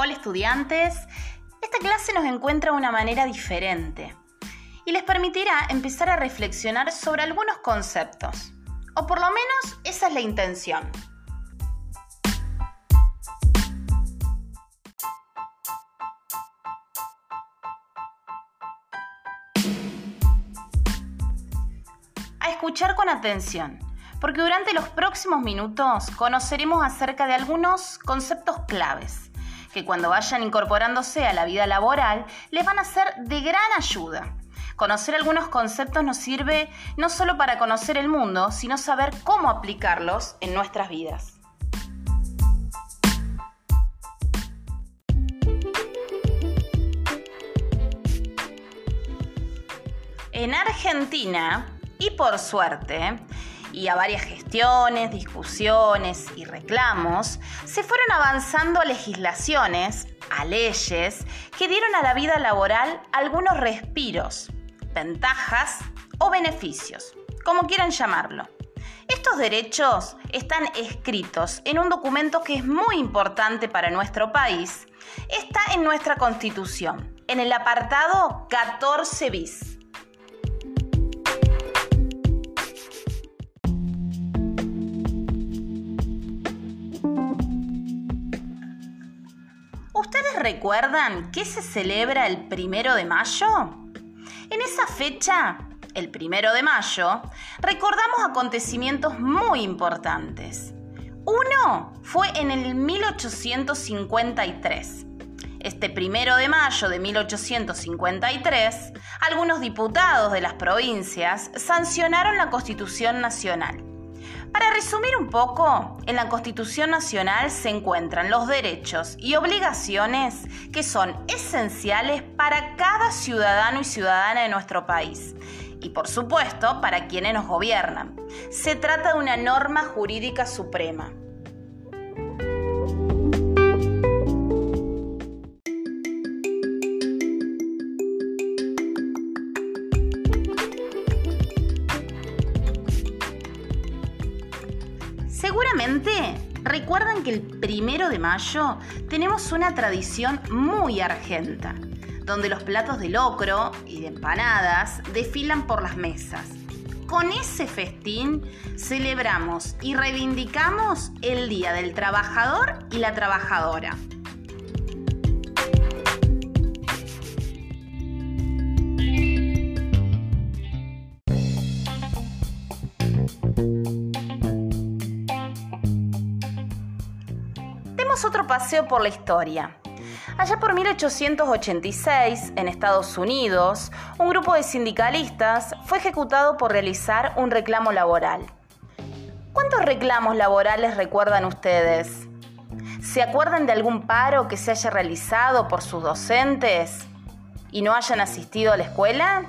Hola estudiantes, esta clase nos encuentra de una manera diferente y les permitirá empezar a reflexionar sobre algunos conceptos, o por lo menos esa es la intención. A escuchar con atención, porque durante los próximos minutos conoceremos acerca de algunos conceptos claves que cuando vayan incorporándose a la vida laboral les van a ser de gran ayuda. Conocer algunos conceptos nos sirve no solo para conocer el mundo, sino saber cómo aplicarlos en nuestras vidas. En Argentina, y por suerte, y a varias gestiones, discusiones y reclamos, se fueron avanzando a legislaciones, a leyes, que dieron a la vida laboral algunos respiros, ventajas o beneficios, como quieran llamarlo. Estos derechos están escritos en un documento que es muy importante para nuestro país. Está en nuestra Constitución, en el apartado 14 bis. Recuerdan qué se celebra el primero de mayo? En esa fecha, el primero de mayo, recordamos acontecimientos muy importantes. Uno fue en el 1853. Este primero de mayo de 1853, algunos diputados de las provincias sancionaron la Constitución Nacional para resumir un poco, en la Constitución Nacional se encuentran los derechos y obligaciones que son esenciales para cada ciudadano y ciudadana de nuestro país y por supuesto para quienes nos gobiernan. Se trata de una norma jurídica suprema. Seguramente recuerdan que el primero de mayo tenemos una tradición muy argenta, donde los platos de locro y de empanadas desfilan por las mesas. Con ese festín celebramos y reivindicamos el Día del Trabajador y la Trabajadora. Otro paseo por la historia. Allá por 1886, en Estados Unidos, un grupo de sindicalistas fue ejecutado por realizar un reclamo laboral. ¿Cuántos reclamos laborales recuerdan ustedes? ¿Se acuerdan de algún paro que se haya realizado por sus docentes y no hayan asistido a la escuela?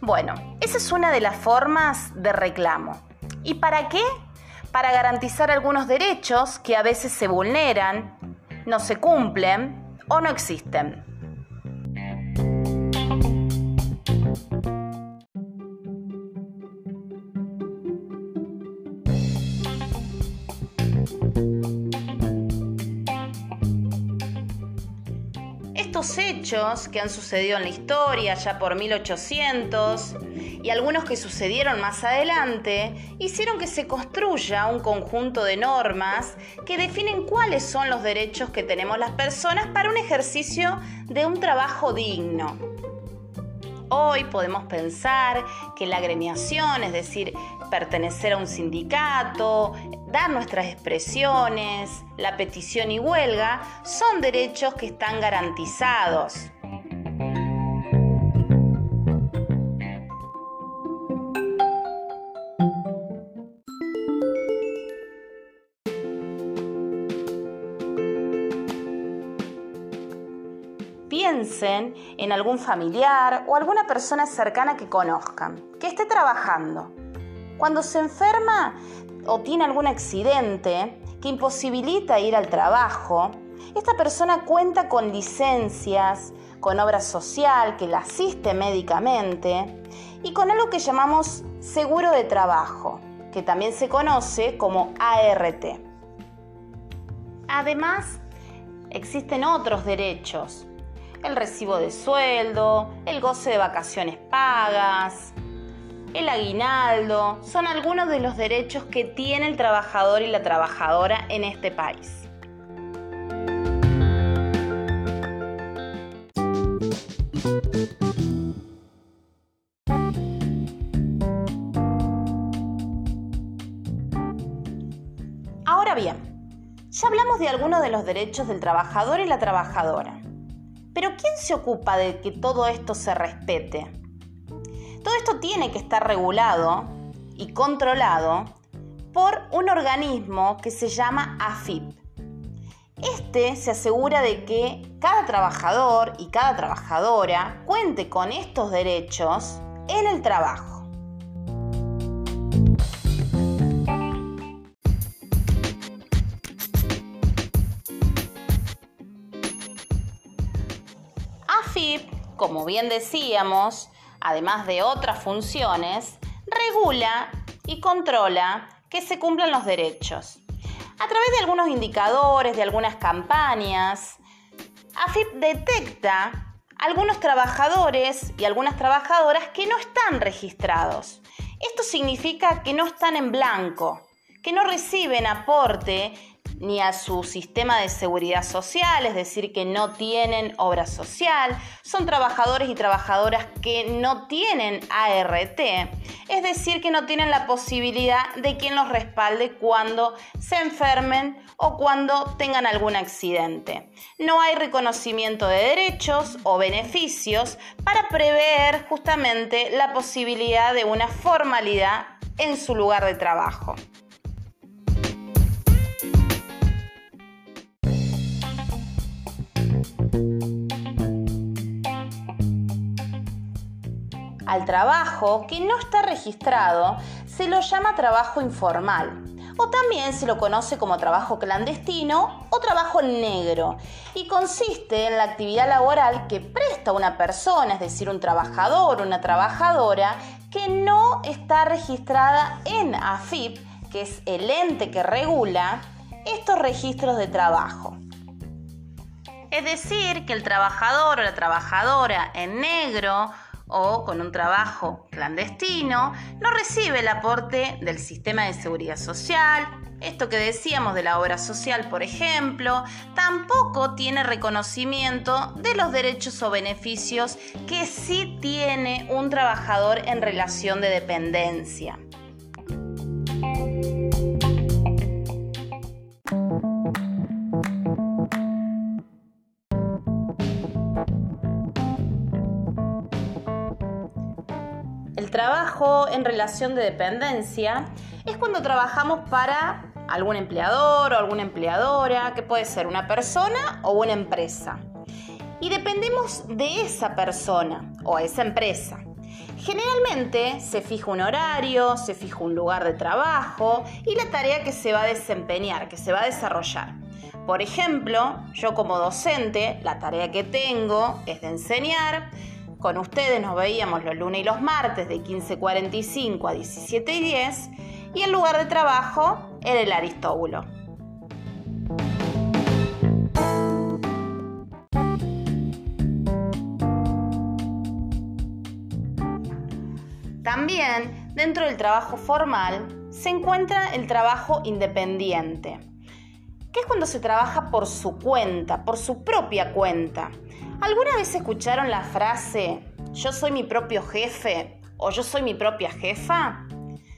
Bueno, esa es una de las formas de reclamo. ¿Y para qué? Para garantizar algunos derechos que a veces se vulneran, no se cumplen o no existen. Que han sucedido en la historia ya por 1800 y algunos que sucedieron más adelante, hicieron que se construya un conjunto de normas que definen cuáles son los derechos que tenemos las personas para un ejercicio de un trabajo digno. Hoy podemos pensar que la agremiación, es decir, pertenecer a un sindicato, dar nuestras expresiones, la petición y huelga, son derechos que están garantizados. piensen en algún familiar o alguna persona cercana que conozcan, que esté trabajando. Cuando se enferma o tiene algún accidente que imposibilita ir al trabajo, esta persona cuenta con licencias, con obra social que la asiste médicamente y con algo que llamamos seguro de trabajo, que también se conoce como ART. Además, existen otros derechos. El recibo de sueldo, el goce de vacaciones pagas, el aguinaldo, son algunos de los derechos que tiene el trabajador y la trabajadora en este país. Ahora bien, ya hablamos de algunos de los derechos del trabajador y la trabajadora. Pero ¿quién se ocupa de que todo esto se respete? Todo esto tiene que estar regulado y controlado por un organismo que se llama AFIP. Este se asegura de que cada trabajador y cada trabajadora cuente con estos derechos en el trabajo. AFIP, como bien decíamos, además de otras funciones, regula y controla que se cumplan los derechos. A través de algunos indicadores, de algunas campañas, AFIP detecta algunos trabajadores y algunas trabajadoras que no están registrados. Esto significa que no están en blanco, que no reciben aporte ni a su sistema de seguridad social, es decir, que no tienen obra social, son trabajadores y trabajadoras que no tienen ART, es decir, que no tienen la posibilidad de quien los respalde cuando se enfermen o cuando tengan algún accidente. No hay reconocimiento de derechos o beneficios para prever justamente la posibilidad de una formalidad en su lugar de trabajo. Al trabajo que no está registrado se lo llama trabajo informal o también se lo conoce como trabajo clandestino o trabajo negro y consiste en la actividad laboral que presta una persona, es decir, un trabajador o una trabajadora que no está registrada en AFIP, que es el ente que regula estos registros de trabajo. Es decir, que el trabajador o la trabajadora en negro o con un trabajo clandestino, no recibe el aporte del sistema de seguridad social, esto que decíamos de la obra social, por ejemplo, tampoco tiene reconocimiento de los derechos o beneficios que sí tiene un trabajador en relación de dependencia. En relación de dependencia es cuando trabajamos para algún empleador o alguna empleadora, que puede ser una persona o una empresa. Y dependemos de esa persona o esa empresa. Generalmente se fija un horario, se fija un lugar de trabajo y la tarea que se va a desempeñar, que se va a desarrollar. Por ejemplo, yo como docente, la tarea que tengo es de enseñar, con ustedes nos veíamos los lunes y los martes de 15.45 a 17.10 y el lugar de trabajo era el Aristóbulo. También dentro del trabajo formal se encuentra el trabajo independiente, que es cuando se trabaja por su cuenta, por su propia cuenta. ¿Alguna vez escucharon la frase yo soy mi propio jefe o yo soy mi propia jefa?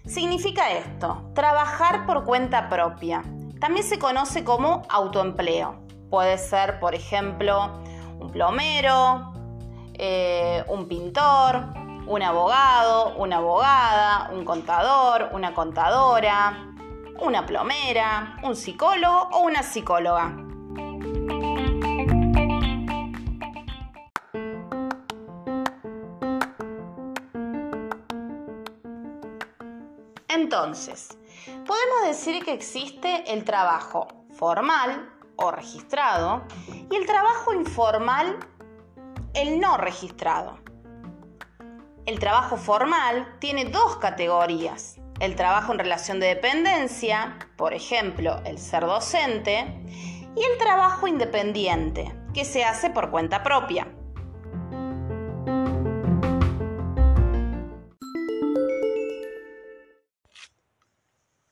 Significa esto, trabajar por cuenta propia. También se conoce como autoempleo. Puede ser, por ejemplo, un plomero, eh, un pintor, un abogado, una abogada, un contador, una contadora, una plomera, un psicólogo o una psicóloga. Entonces, podemos decir que existe el trabajo formal o registrado y el trabajo informal, el no registrado. El trabajo formal tiene dos categorías. El trabajo en relación de dependencia, por ejemplo, el ser docente, y el trabajo independiente, que se hace por cuenta propia.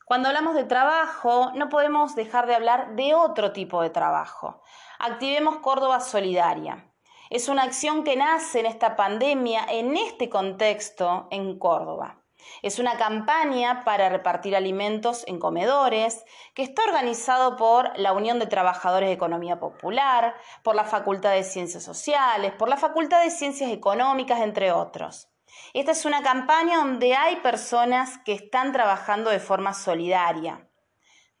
Cuando hablamos de trabajo, no podemos dejar de hablar de otro tipo de trabajo. Activemos Córdoba Solidaria. Es una acción que nace en esta pandemia, en este contexto, en Córdoba. Es una campaña para repartir alimentos en comedores que está organizado por la Unión de Trabajadores de Economía Popular, por la Facultad de Ciencias Sociales, por la Facultad de Ciencias Económicas, entre otros. Esta es una campaña donde hay personas que están trabajando de forma solidaria.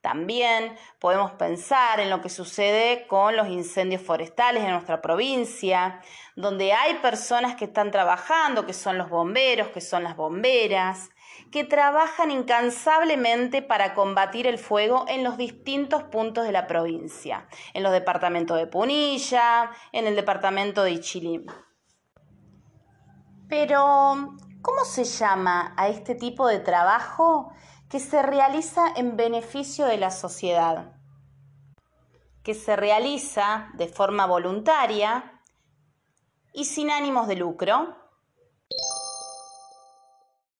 También podemos pensar en lo que sucede con los incendios forestales en nuestra provincia, donde hay personas que están trabajando, que son los bomberos, que son las bomberas, que trabajan incansablemente para combatir el fuego en los distintos puntos de la provincia, en los departamentos de Punilla, en el departamento de Ichilim. Pero, ¿cómo se llama a este tipo de trabajo que se realiza en beneficio de la sociedad? Que se realiza de forma voluntaria y sin ánimos de lucro.